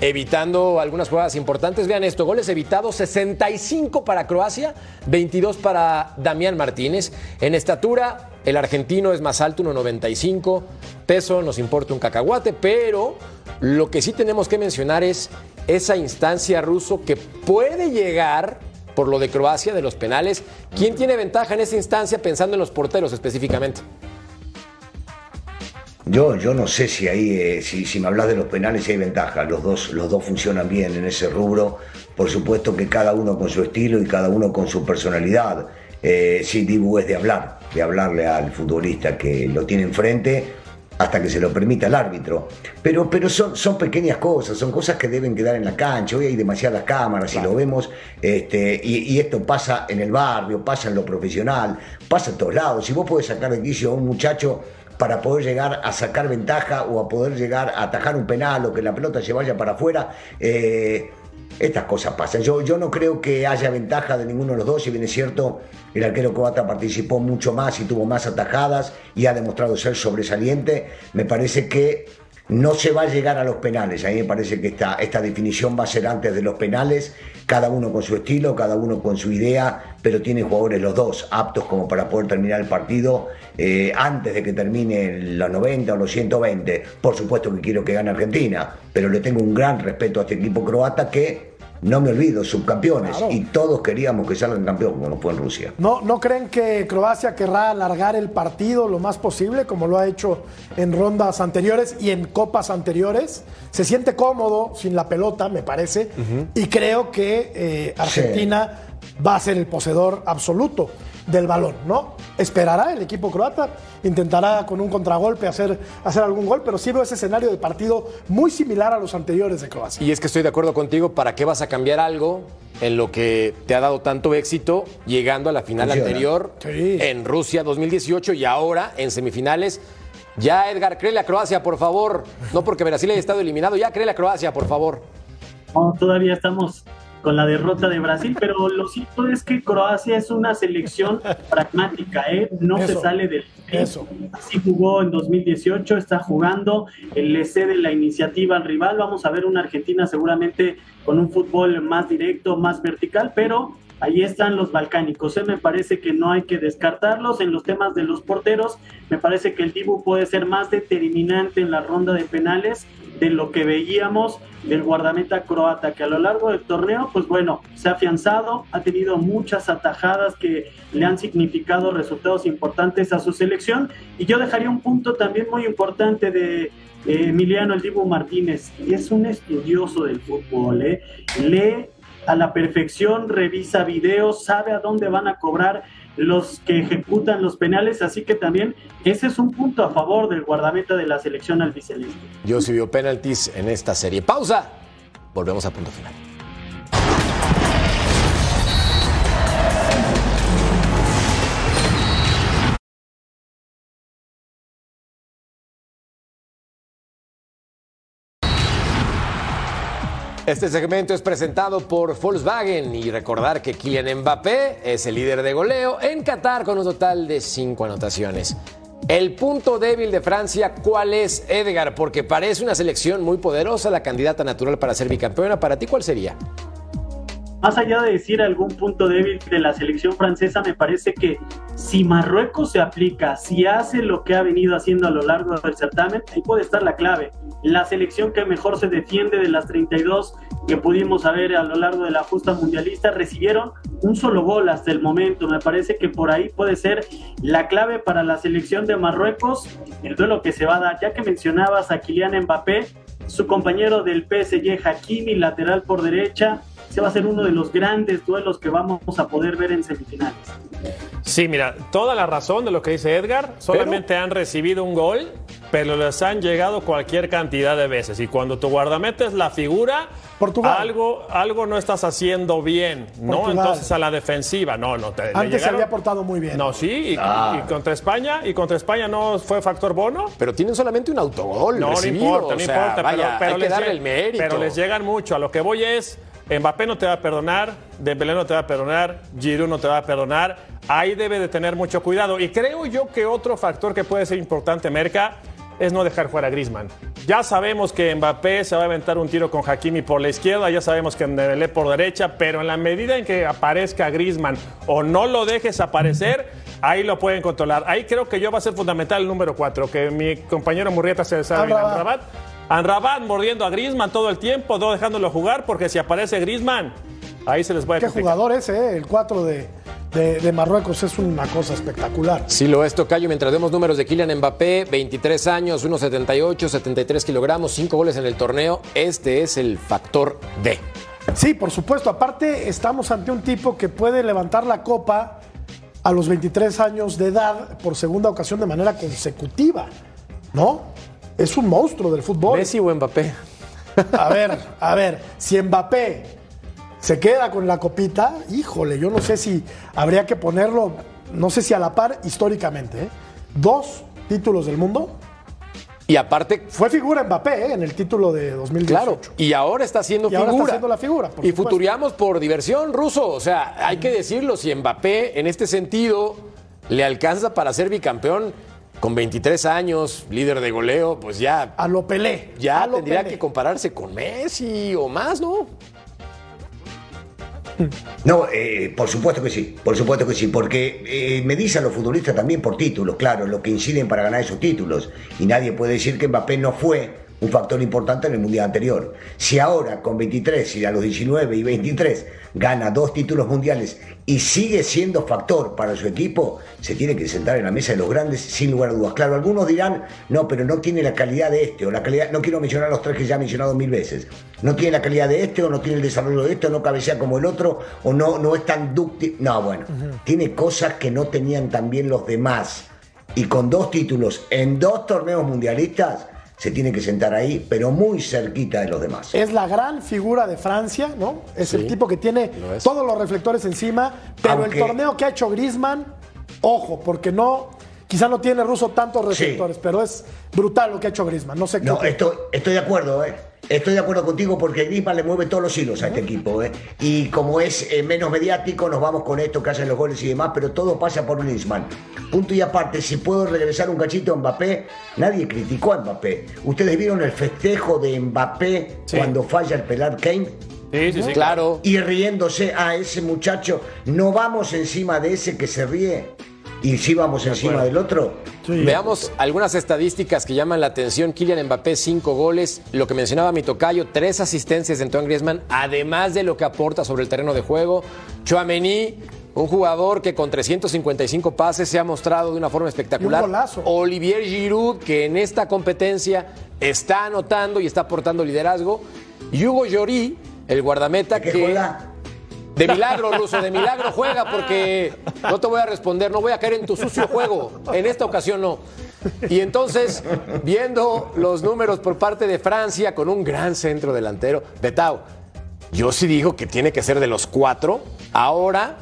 evitando algunas jugadas importantes. Vean esto, goles evitados, 65 para Croacia, 22 para Damián Martínez. En estatura, el argentino es más alto, 1,95. Peso nos importa un cacahuate, pero lo que sí tenemos que mencionar es esa instancia ruso que puede llegar por lo de Croacia, de los penales. ¿Quién tiene ventaja en esa instancia pensando en los porteros específicamente? Yo, yo no sé si ahí, eh, si, si me hablas de los penales, si hay ventaja. Los dos, los dos funcionan bien en ese rubro. Por supuesto que cada uno con su estilo y cada uno con su personalidad. Eh, sí, Dibu es de hablar, de hablarle al futbolista que lo tiene enfrente hasta que se lo permita el árbitro. Pero, pero son, son pequeñas cosas, son cosas que deben quedar en la cancha. Hoy hay demasiadas cámaras y lo vemos, este, y, y, esto pasa en el barrio, pasa en lo profesional, pasa en todos lados. Si vos podés sacar de quicio a un muchacho para poder llegar a sacar ventaja o a poder llegar a atajar un penal o que la pelota se vaya para afuera, eh, estas cosas pasan. Yo, yo no creo que haya ventaja de ninguno de los dos, si bien es cierto, el arquero croata participó mucho más y tuvo más atajadas y ha demostrado ser sobresaliente, me parece que no se va a llegar a los penales. A mí me parece que esta, definición va a ser antes de los penales, cada uno con su estilo, cada uno con su idea, pero tienen jugadores los dos aptos como para poder terminar el partido eh, antes de que termine los 90 o los 120. Por supuesto que quiero que gane Argentina, pero le tengo un gran respeto a este equipo croata que no me olvido, subcampeones. Y todos queríamos que salgan campeón, como fue en Rusia. ¿No, ¿No creen que Croacia querrá alargar el partido lo más posible, como lo ha hecho en rondas anteriores y en copas anteriores? Se siente cómodo sin la pelota, me parece, y creo que eh, Argentina va a ser el poseedor absoluto del balón, ¿no? Esperará el equipo croata, intentará con un contragolpe hacer, hacer algún gol, pero sí veo ese escenario de partido muy similar a los anteriores de Croacia. Y es que estoy de acuerdo contigo, ¿para qué vas a cambiar algo en lo que te ha dado tanto éxito llegando a la final Funciona. anterior Sí. en Rusia 2018 y ahora en semifinales? Ya, Edgar, créele a Croacia, por favor. No porque Brasil haya estado eliminado, ya créele a Croacia, por favor. No, todavía estamos con la derrota de Brasil, pero lo cierto es que Croacia es una selección <laughs> pragmática, ¿eh? no se sale del eso. Así jugó en 2018, está jugando, le cede la iniciativa al rival. Vamos a ver una Argentina seguramente con un fútbol más directo, más vertical, pero ahí están los balcánicos. ¿eh? Me parece que no hay que descartarlos. En los temas de los porteros, me parece que el Dibu puede ser más determinante en la ronda de penales de lo que veíamos del guardameta croata, que a lo largo del torneo, pues bueno, se ha afianzado, ha tenido muchas atajadas que le han significado resultados importantes a su selección. Y yo dejaría un punto también muy importante de eh, Emiliano El Dibu Martínez. Es un estudioso del fútbol, ¿eh? A la perfección, revisa videos, sabe a dónde van a cobrar los que ejecutan los penales, así que también ese es un punto a favor del guardameta de la selección albiceleste. Yo sí vio penaltis en esta serie. Pausa. Volvemos a punto final. Este segmento es presentado por Volkswagen y recordar que Kylian Mbappé es el líder de goleo en Qatar con un total de cinco anotaciones. El punto débil de Francia, ¿cuál es, Edgar? Porque parece una selección muy poderosa, la candidata natural para ser bicampeona. ¿Para ti cuál sería? Más allá de decir algún punto débil de la selección francesa, me parece que si Marruecos se aplica, si hace lo que ha venido haciendo a lo largo del certamen, ahí puede estar la clave. La selección que mejor se defiende de las 32 que pudimos ver a lo largo de la justa mundialista, recibieron un solo gol hasta el momento. Me parece que por ahí puede ser la clave para la selección de Marruecos, el duelo que se va a dar. Ya que mencionabas a Kylian Mbappé, su compañero del PSG Hakimi, lateral por derecha, se va a ser uno de los grandes duelos que vamos a poder ver en semifinales. Sí, mira, toda la razón de lo que dice Edgar, solamente han recibido un gol, pero les han llegado cualquier cantidad de veces. Y cuando tu guardameta es la figura, Portugal. algo, algo no estás haciendo bien, ¿no? Portugal. Entonces a la defensiva, no, no te Antes se había portado muy bien. No, sí, y, Ah. y contra España, y contra España no fue factor bono. Pero tienen solamente un autogol No, importa, o no sea, importa. vaya, pero, pero hay que les darle lleg- el mérito. Pero les llegan mucho. A lo que voy es, Mbappé no te va a perdonar, Dembélé no te va a perdonar, Giroud no te va a perdonar. Ahí debe de tener mucho cuidado. Y creo yo que otro factor que puede ser importante, Merca, es no dejar fuera a Griezmann. Ya sabemos que Mbappé se va a aventar un tiro con Hakimi por la izquierda, ya sabemos que Dembélé por derecha, pero en la medida en que aparezca Griezmann o no lo dejes aparecer, ahí lo pueden controlar. Ahí creo que yo va a ser fundamental el número 4, que mi compañero Murrieta se sabe Amrabat. Amrabat mordiendo a Griezmann todo el tiempo, no dejándolo jugar, porque si aparece Griezmann, ahí se les puede Qué complicar. jugador es, ¿eh? El 4 de, de- de Marruecos es una cosa espectacular. Sí lo es, Tocayo, mientras vemos números de Kylian Mbappé, 23 años, 1,78, 73 kilogramos, 5 goles en el torneo. Este es el factor D. Sí, por supuesto. Aparte, estamos ante un tipo que puede levantar la copa a los 23 años de edad por segunda ocasión de manera consecutiva. ¿no? Es un monstruo del fútbol. Messi o Mbappé. A ver, a ver, si Mbappé se queda con la copita, híjole, yo no sé si habría que ponerlo, no sé si a la par históricamente. ¿eh? Dos títulos del mundo. Y aparte, Fue figura Mbappé ¿eh? en el título de 2018. claro, y ahora está haciendo Y ahora está figura. haciendo la figura, por y supuesto. futuriamos por diversión, ruso. O sea, hay que decirlo, si Mbappé en este sentido le alcanza para ser bicampeón con 23 años, líder de goleo, pues ya, A lo Pelé. ya a lo tendría Pelé. que compararse con Messi o más, ¿no? No, eh, por supuesto que sí, por supuesto que sí, porque eh, me dicen los futbolistas también por títulos, claro, lo que inciden para ganar esos títulos. Y nadie puede decir que Mbappé no fue un factor importante en el Mundial anterior. Si ahora con 23 y a los 19 y 23 gana dos títulos mundiales y sigue siendo factor para su equipo, se tiene que sentar en la mesa de los grandes sin lugar a dudas. Claro, algunos dirán, no, pero no tiene la calidad de este, o la calidad, no quiero mencionar los tres que ya he mencionado mil veces, no tiene la calidad de este, o no tiene el desarrollo de este, o no cabecea como el otro, o no, no es tan dúctil. No, bueno, tiene cosas que no tenían también los demás. Y con dos títulos en dos torneos mundialistas, se tiene que sentar ahí, pero muy cerquita de los demás. Es la gran figura de Francia, ¿no? Es el tipo que tiene lo todos los reflectores encima, pero Aunque- el torneo que ha hecho Griezmann, ojo, porque no, quizá no tiene ruso tantos reflectores, pero es brutal lo que ha hecho Griezmann. No sé qué. No, estoy, estoy de acuerdo, ¿eh? Estoy de acuerdo contigo porque Griezmann le mueve todos los hilos a este equipo, ¿eh? Y como es eh, menos mediático, nos vamos con esto que hacen los goles y demás, pero todo pasa por Griezmann. Punto y aparte, si puedo regresar un cachito a Mbappé, nadie criticó a Mbappé. ¿Ustedes vieron el festejo de Mbappé Sí. cuando falla el pelar Kane? Sí, sí, sí. Claro. y riéndose a ese muchacho. No vamos encima de ese que se ríe y sí vamos encima del otro. Sí. Veamos algunas estadísticas que llaman la atención. Kylian Mbappé, cinco goles. Lo que mencionaba mi tocayo, tres asistencias de Antoine Griezmann, además de lo que aporta sobre el terreno de juego. Chouameni, un jugador que con 355 pases se ha mostrado de una forma espectacular. Y un golazo. Olivier Giroud, que en esta competencia está anotando y está aportando liderazgo. Y Hugo Llorí, el guardameta ¿De qué que... juega? De milagro, Ruso, de milagro juega porque no te voy a responder, no voy a caer en tu sucio juego. En esta ocasión no. Y entonces, viendo los números por parte de Francia con un gran centro delantero, Betao, yo sí digo que tiene que ser de los cuatro. Ahora,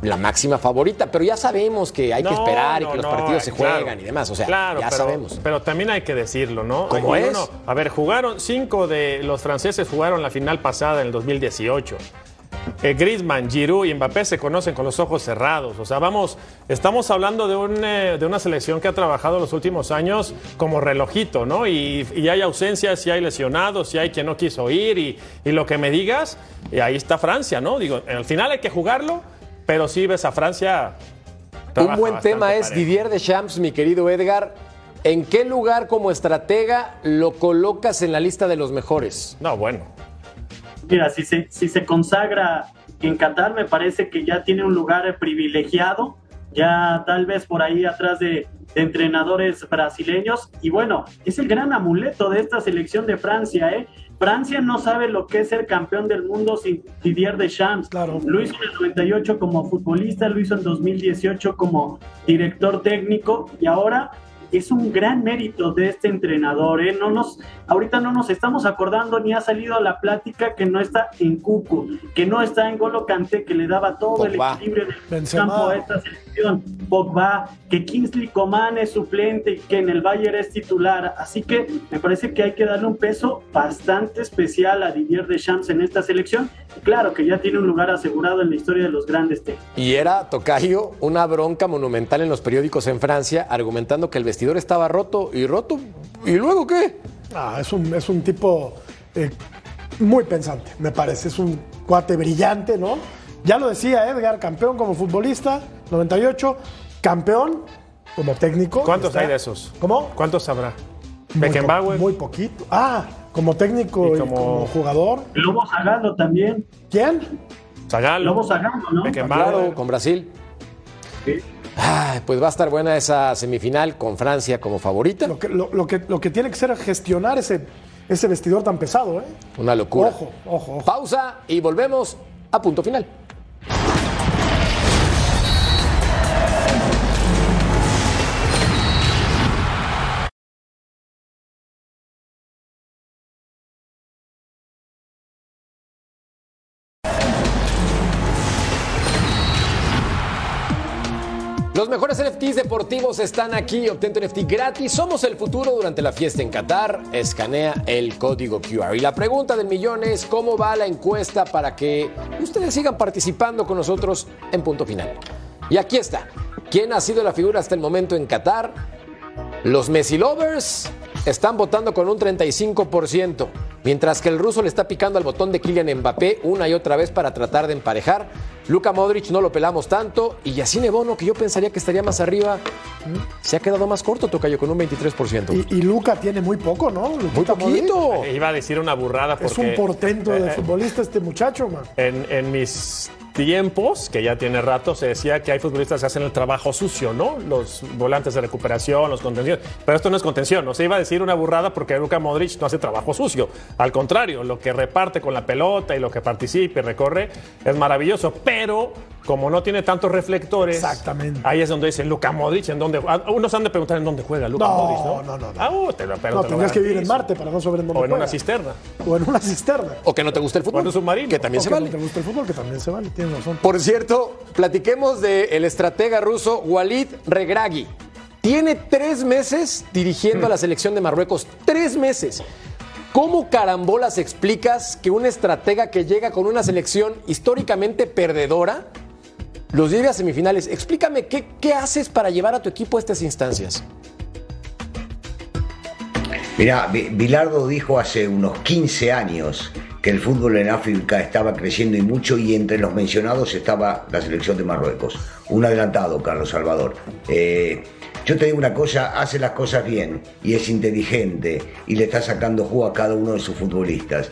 la máxima favorita, pero ya sabemos que hay que No, esperar y que los no, partidos se claro. juegan y demás. O sea, Claro, ya pero, sabemos. Pero también hay que decirlo, ¿no? ¿Cómo Y es? uno- a ver, jugaron cinco de los franceses jugaron la final pasada en el 2018. Eh, Griezmann, Giroud y Mbappé se conocen con los ojos cerrados. O sea, vamos, estamos hablando de, un, eh, de una selección que ha trabajado los últimos años como relojito, ¿no? Y, y hay ausencias, y hay lesionados, y hay quien no quiso ir, y, y lo que me digas, y ahí está Francia, ¿no? Digo, al final hay que jugarlo, pero sí ves a Francia. Un buen tema es parejo. Didier Deschamps, mi querido Edgar. ¿En qué lugar como estratega lo colocas en la lista de los mejores? No, bueno. Mira, si se, si se consagra en Qatar, me parece que ya tiene un lugar privilegiado, ya tal vez por ahí atrás de, de entrenadores brasileños. Y bueno, es el gran amuleto de esta selección de Francia, ¿eh? Francia no sabe lo que es ser campeón del mundo sin Didier Deschamps. Claro. Lo hizo en el 98 como futbolista, lo hizo en 2018 como director técnico y ahora es un gran mérito de este entrenador. ¿eh? No nos, ahorita no nos estamos acordando ni ha salido a la plática que no está en Cuco, que no está en Golo Kanté, que le daba todo el equilibrio del Benzema. campo a esta selección. Pogba, que Kingsley Coman es suplente y que en el Bayern es titular. Así que me parece que hay que darle un peso bastante especial a Didier Deschamps en esta selección. Y claro que ya tiene un lugar asegurado en la historia de los grandes técnicos. Y era, Tocayo, una bronca monumental en los periódicos en Francia, argumentando que el vestidor estaba roto y roto. ¿Y luego qué? Ah, es un, es un tipo eh, muy pensante, me parece. Es un cuate brillante, ¿no? Ya lo decía Edgar, campeón como futbolista, 98, campeón como técnico. ¿Cuántos está- hay de esos? ¿Cómo? ¿Cuántos habrá? Muy po- Beckenbauer. Muy poquito. Ah, como técnico Y y como- como, jugador. Lobo Zagallo también. ¿Quién? Zagallo. Lobo Zagallo, ¿no? Beckenbauer. Claro, con Brasil. Sí. Ay, pues va a estar buena esa semifinal con Francia como favorita. Lo que, lo, lo que, lo que tiene que ser es gestionar ese, ese vestidor tan pesado, ¿eh? Una locura. Ojo, ojo, ojo. Pausa y volvemos a punto final. Los mejores NFTs deportivos están aquí. Obtén tu NFT gratis. Somos el futuro durante la fiesta en Qatar. Escanea el código QR. Y la pregunta del millón es: ¿cómo va la encuesta para que ustedes sigan participando con nosotros en punto final? Y aquí está. ¿Quién ha sido la figura hasta el momento en Qatar? Los Messi Lovers están votando con un 35%, mientras que el ruso le está picando al botón de Kylian Mbappé una y otra vez para tratar de emparejar. Luka Modric no lo pelamos tanto y Yacine Bono, que yo pensaría que estaría más arriba, se ha quedado más corto, Tocayo, con un 23%. Y, y Luca tiene muy poco, ¿no? Muy Modric. poquito. Iba a decir una burrada porque... Es un portento de eh, futbolista este muchacho, man. En, en mis tiempos, que ya tiene rato, se decía que hay futbolistas que hacen el trabajo sucio, ¿no? Los volantes de recuperación, los contenciones. Pero esto no es contención, no se iba a decir una burrada porque Luka Modric no hace trabajo sucio. Al contrario, lo que reparte con la pelota y lo que participa y recorre es maravilloso. Pero como no tiene tantos reflectores, Exactamente. ahí es donde dicen Luka Modric, en dónde. ah, Unos han de preguntar en dónde juega Luka No, Modric, ¿no? no, no, no. Ah, uh, te lo, pero No, te lo tendrías que vivir en. Marte para no saber en dónde O en juega. una cisterna. O en una cisterna. O que no te gusta el fútbol. O en un submarino. Que también O se que vale. no te gusta el fútbol, que también se vale, tienes razón. Por cierto, platiquemos del estratega ruso Walid Regragui. Tiene tres meses dirigiendo a la <laughs> selección de Marruecos. Tres meses. ¿Cómo carambolas explicas que un estratega que llega con una selección históricamente perdedora los lleve a semifinales? Explícame, ¿qué, qué haces para llevar a tu equipo a estas instancias? Mirá, Vi- Bilardo dijo hace unos 15 años que el fútbol en África estaba creciendo y mucho y entre los mencionados estaba la selección de Marruecos. Un adelantado, Carlos Salvador. Eh, yo te digo una cosa, hace las cosas bien y es inteligente y le está sacando jugo a cada uno de sus futbolistas.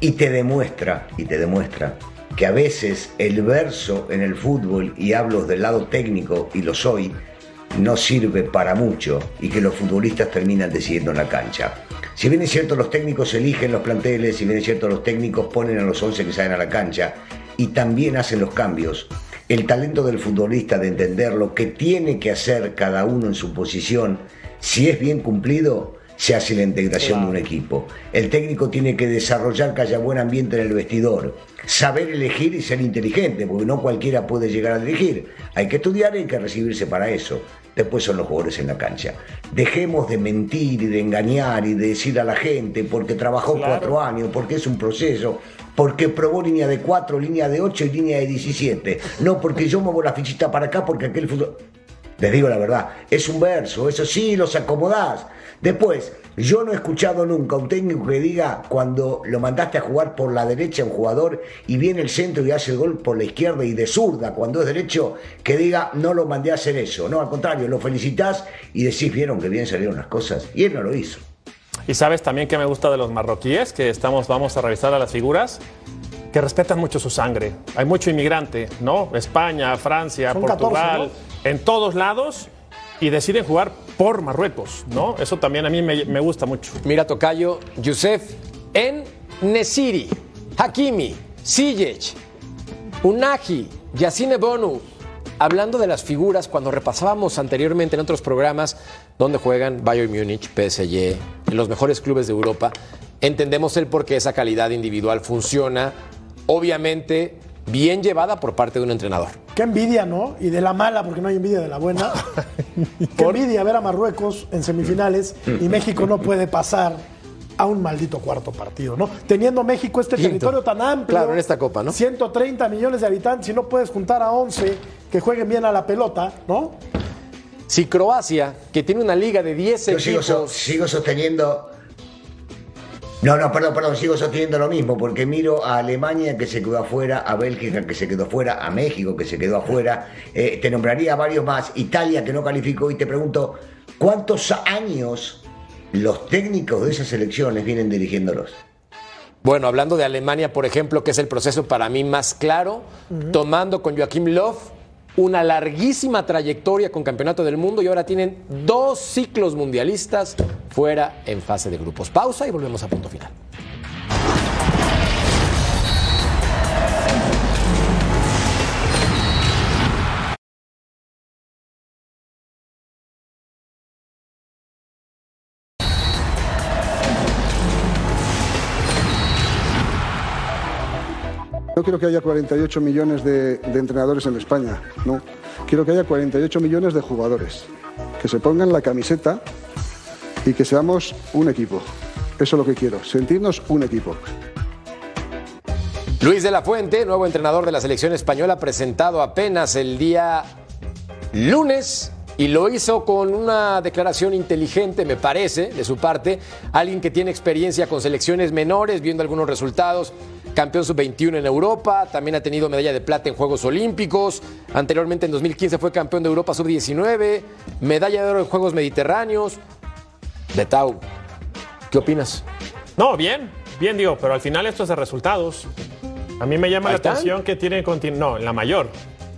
Y te demuestra, y te demuestra que a veces el verso en el fútbol, y hablo del lado técnico y lo soy, no sirve para mucho y que los futbolistas terminan decidiendo en la cancha. Si bien es cierto los técnicos eligen los planteles, si bien es cierto los técnicos ponen a los 11 que salen a la cancha y también hacen los cambios, el talento del futbolista de entender lo que tiene que hacer cada uno en su posición, si es bien cumplido, se hace la integración de un equipo. El técnico tiene que desarrollar que haya buen ambiente en el vestidor, saber elegir y ser inteligente, porque no cualquiera puede llegar a dirigir. Hay que estudiar y hay que recibirse para eso. Después son los jugadores en la cancha. Dejemos de mentir y de engañar y de decir a la gente porque trabajó cuatro años, porque es un proceso, porque probó línea de cuatro, línea de ocho y línea de 17. No porque yo muevo la fichita para acá porque aquel fútbol... Les digo la verdad, es un verso, eso sí, los acomodás. Después, yo no he escuchado nunca un técnico que diga cuando lo mandaste a jugar por la derecha a un jugador y viene el centro y hace el gol por la izquierda y de zurda cuando es derecho, que diga no lo mandé a hacer eso. No, al contrario, lo felicitas y decís, vieron que bien salieron las cosas. Y él no lo hizo. Y sabes también que me gusta de los marroquíes, que estamos, vamos a revisar a las figuras, que respetan mucho su sangre. Hay mucho inmigrante, ¿no? España, Francia, Son Portugal, 14, en todos lados, y deciden jugar por Marruecos, ¿no? Eso también a mí me, me gusta mucho. Mira, Tocayo, Youssef En Nesiri, Hakimi, Ziyech, Unagi, Yacine Bonu. Hablando de las figuras, cuando repasábamos anteriormente en otros programas donde juegan Bayern Múnich, PSG, en los mejores clubes de Europa, entendemos el por qué esa calidad individual funciona, obviamente bien llevada por parte de un entrenador. Qué envidia, ¿no? Y de la mala, porque no hay envidia de la buena. <laughs> Qué envidia ver a Marruecos en semifinales y México no puede pasar a un maldito cuarto partido, ¿no? Teniendo México este Quinto. territorio tan amplio. Claro, en esta copa, ¿no? 130 millones de habitantes y no puedes juntar a 11 que jueguen bien a la pelota, ¿no? Si Croacia, que tiene una liga de 10 Yo sigo, equipos, so- sigo sosteniendo. No, no, perdón, perdón, sigo sosteniendo lo mismo, porque miro a Alemania que se quedó afuera, a Bélgica que se quedó afuera, a México que se quedó afuera, eh, te nombraría varios más, Italia que no calificó, y te pregunto, ¿cuántos años los técnicos de esas selecciones vienen dirigiéndolos? Bueno, hablando de Alemania, por ejemplo, que es el proceso para mí más claro, tomando con Joachim Löw una larguísima trayectoria con Campeonato del Mundo y ahora tienen dos ciclos mundialistas fuera en fase de grupos. Pausa y volvemos a punto final. Yo quiero que haya 48 millones de entrenadores en España, ¿no? quiero que haya 48 millones de jugadores, que se pongan la camiseta y que seamos un equipo. Eso es lo que quiero, sentirnos un equipo. Luis de la Fuente, nuevo entrenador de la selección española, presentado apenas el día lunes y lo hizo con una declaración inteligente, me parece, de su parte. Alguien que tiene experiencia con selecciones menores, viendo algunos resultados. Campeón sub-21 en Europa, también ha tenido medalla de plata en Juegos Olímpicos. Anteriormente, en 2015, fue campeón de Europa sub-19, medalla de oro en Juegos Mediterráneos. Betau, ¿qué opinas? No, bien, bien digo, pero al final esto es de resultados. A mí me llama la están. atención que tiene No, en la mayor.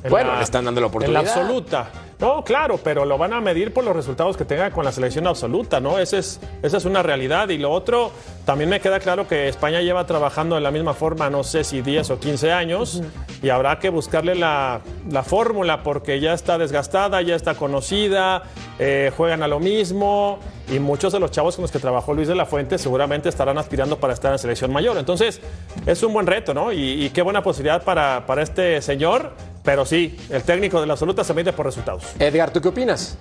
En Bueno, la- le están dando la oportunidad. En la absoluta. No, claro, pero lo van a medir por los resultados que tenga con la selección absoluta, ¿no? Ese es, esa es una realidad. Y lo otro, también me queda claro que España lleva trabajando de la misma forma, no sé si 10 o 15 años, y habrá que buscarle la, la fórmula porque ya está desgastada, ya está conocida, eh, juegan a lo mismo, y muchos de los chavos con los que trabajó Luis de la Fuente seguramente estarán aspirando para estar en selección mayor. Entonces, es un buen reto, ¿no? Y, y qué buena posibilidad para, para este señor. Pero sí, el técnico de la absoluta se mide por resultados. Edgar, ¿tú qué opinas?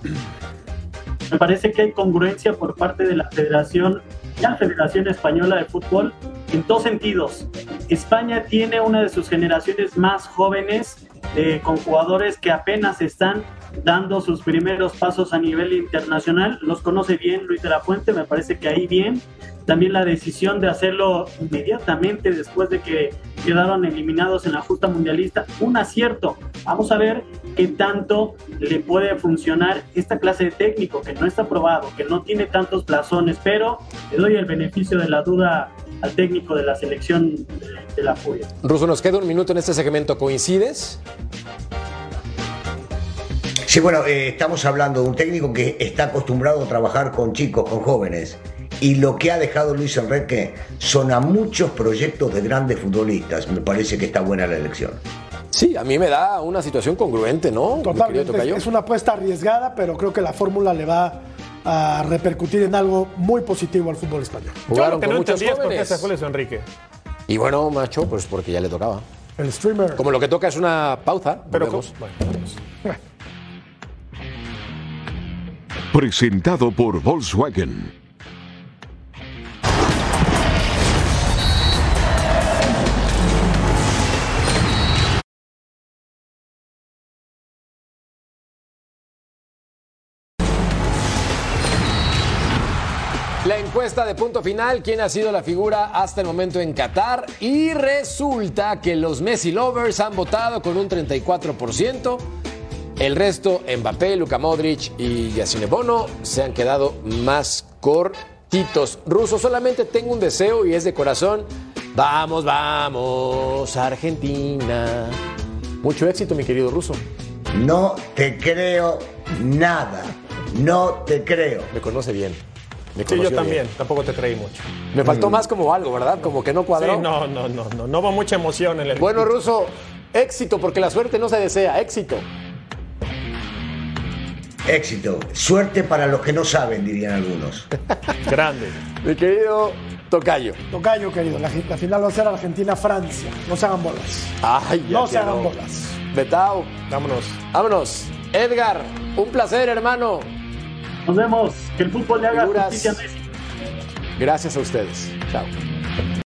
Me parece que hay congruencia por parte de la Federación, la Federación Española de Fútbol, en dos sentidos. España tiene una de sus generaciones más jóvenes, eh, con jugadores que apenas están dando sus primeros pasos a nivel internacional. Los conoce bien Luis de la Fuente, me parece que ahí bien. También la decisión de hacerlo inmediatamente después de que quedaron eliminados en la justa mundialista, un acierto. Vamos a ver qué tanto le puede funcionar esta clase de técnico que no está probado, que no tiene tantos blasones, pero le doy el beneficio de la duda al técnico de la selección de, de la Furia. Ruso, nos queda un minuto en este segmento. ¿Coincides? Sí, bueno, eh, estamos hablando de un técnico que está acostumbrado a trabajar con chicos, con jóvenes. Y lo que ha dejado Luis Enrique son a muchos proyectos de grandes futbolistas. Me parece que está buena la elección. Sí, a mí me da una situación congruente, ¿no? Totalmente. tocayo. Es una apuesta arriesgada, pero creo que la fórmula le va a repercutir en algo muy positivo al fútbol español. Yo Jugaron lo que con no muchos entendí es por qué jóvenes. se fue Luis Enrique. Y bueno, macho, pues porque ya le tocaba. El streamer. Como lo que toca es una pausa. Pero bueno, vamos. Presentado por Volkswagen. La encuesta de punto final, ¿quién ha sido la figura hasta el momento en Qatar? Y resulta que los Messi Lovers han votado con un 34%. El resto, Mbappé, Luka Modric y Yacine Bono, se han quedado más cortitos. Ruso, solamente tengo un deseo y es de corazón. Vamos, vamos, Argentina. Mucho éxito, mi querido Ruso. No te creo nada. No te creo. Me conoce bien. Me Sí, yo también, bien. tampoco te creí mucho. Me faltó más como algo, ¿verdad? Como que no cuadró. Sí, no, no, no, no, no hubo mucha emoción en el Bueno, Ruso, éxito, porque la suerte no se desea, éxito. Éxito. Suerte para los que no saben, dirían algunos. <laughs> grande. Mi querido Tocayo. Tocayo, querido. La, la final va a ser Argentina-Francia. No se hagan bolas. Ay, ya No se hagan bolas. Betao, Vámonos. vámonos. Edgar, un placer, hermano. Nos vemos. Que el fútbol le haga Figuras. justicia a. Gracias a ustedes. Chao.